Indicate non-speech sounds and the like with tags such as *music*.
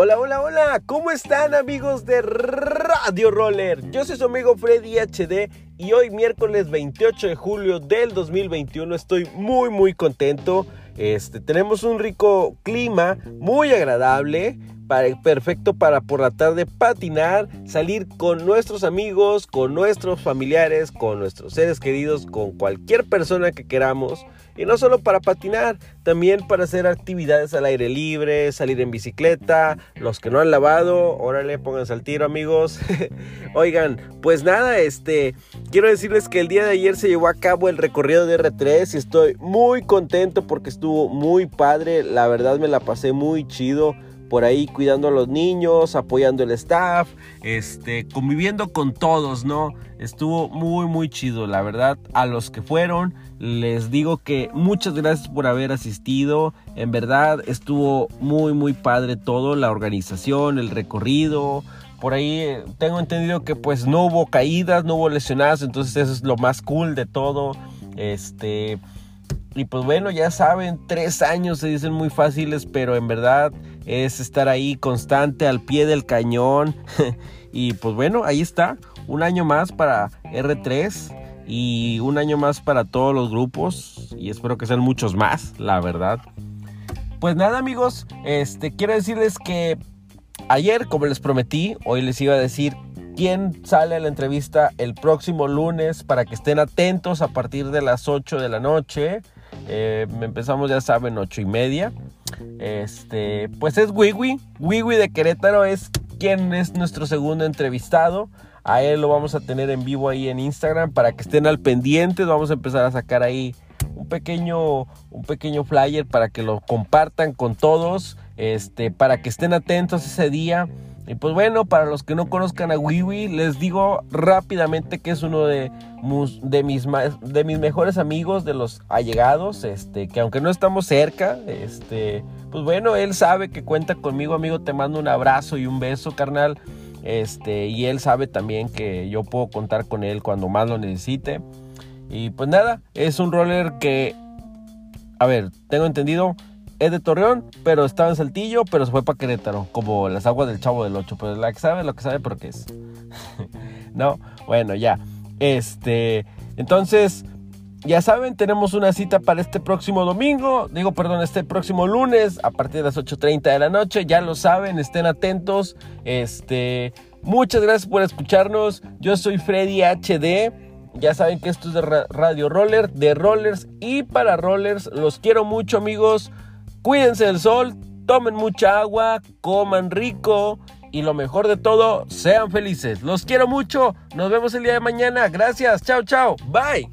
Hola, hola, hola, ¿cómo están amigos de Radio Roller? Yo soy su amigo Freddy HD y hoy miércoles 28 de julio del 2021 estoy muy muy contento. Este, tenemos un rico clima, muy agradable, perfecto para por la tarde patinar, salir con nuestros amigos, con nuestros familiares, con nuestros seres queridos, con cualquier persona que queramos. Y no solo para patinar, también para hacer actividades al aire libre, salir en bicicleta, los que no han lavado, órale, pónganse al tiro amigos. *laughs* Oigan, pues nada, este, quiero decirles que el día de ayer se llevó a cabo el recorrido de R3 y estoy muy contento porque estuvo muy padre, la verdad me la pasé muy chido por ahí cuidando a los niños, apoyando el staff, este, conviviendo con todos, ¿no? Estuvo muy, muy chido, la verdad. A los que fueron, les digo que muchas gracias por haber asistido. En verdad, estuvo muy, muy padre todo, la organización, el recorrido. Por ahí eh, tengo entendido que pues no hubo caídas, no hubo lesionadas, entonces eso es lo más cool de todo. Este, y pues bueno, ya saben, tres años se dicen muy fáciles, pero en verdad es estar ahí constante al pie del cañón. *laughs* y pues bueno, ahí está, un año más para R3 y un año más para todos los grupos y espero que sean muchos más, la verdad. Pues nada amigos, este quiero decirles que ayer, como les prometí, hoy les iba a decir quién sale a la entrevista el próximo lunes para que estén atentos a partir de las 8 de la noche. Eh, empezamos, ya saben, 8 y media. Este, pues es Wiwi. Wiwi de Querétaro es quien es nuestro segundo entrevistado. A él lo vamos a tener en vivo ahí en Instagram para que estén al pendiente. Vamos a empezar a sacar ahí un pequeño, un pequeño flyer para que lo compartan con todos. Este, para que estén atentos ese día. Y pues bueno, para los que no conozcan a Wiwi, les digo rápidamente que es uno de, de, mis, de mis mejores amigos, de los allegados, este, que aunque no estamos cerca, este, pues bueno, él sabe que cuenta conmigo, amigo, te mando un abrazo y un beso, carnal. Este, y él sabe también que yo puedo contar con él cuando más lo necesite. Y pues nada, es un roller que, a ver, tengo entendido, es de Torreón, pero estaba en Saltillo, pero se fue para Querétaro, como las aguas del Chavo del Ocho. Pero la que sabe, lo que sabe, porque es. *laughs* no, bueno, ya. Este, entonces, ya saben, tenemos una cita para este próximo domingo, digo, perdón, este próximo lunes a partir de las 8.30 de la noche, ya lo saben, estén atentos. Este, muchas gracias por escucharnos. Yo soy Freddy HD. Ya saben que esto es de Radio Roller, de Rollers y para Rollers. Los quiero mucho, amigos. Cuídense del sol, tomen mucha agua, coman rico y lo mejor de todo, sean felices. Los quiero mucho. Nos vemos el día de mañana. Gracias. Chao, chao. Bye.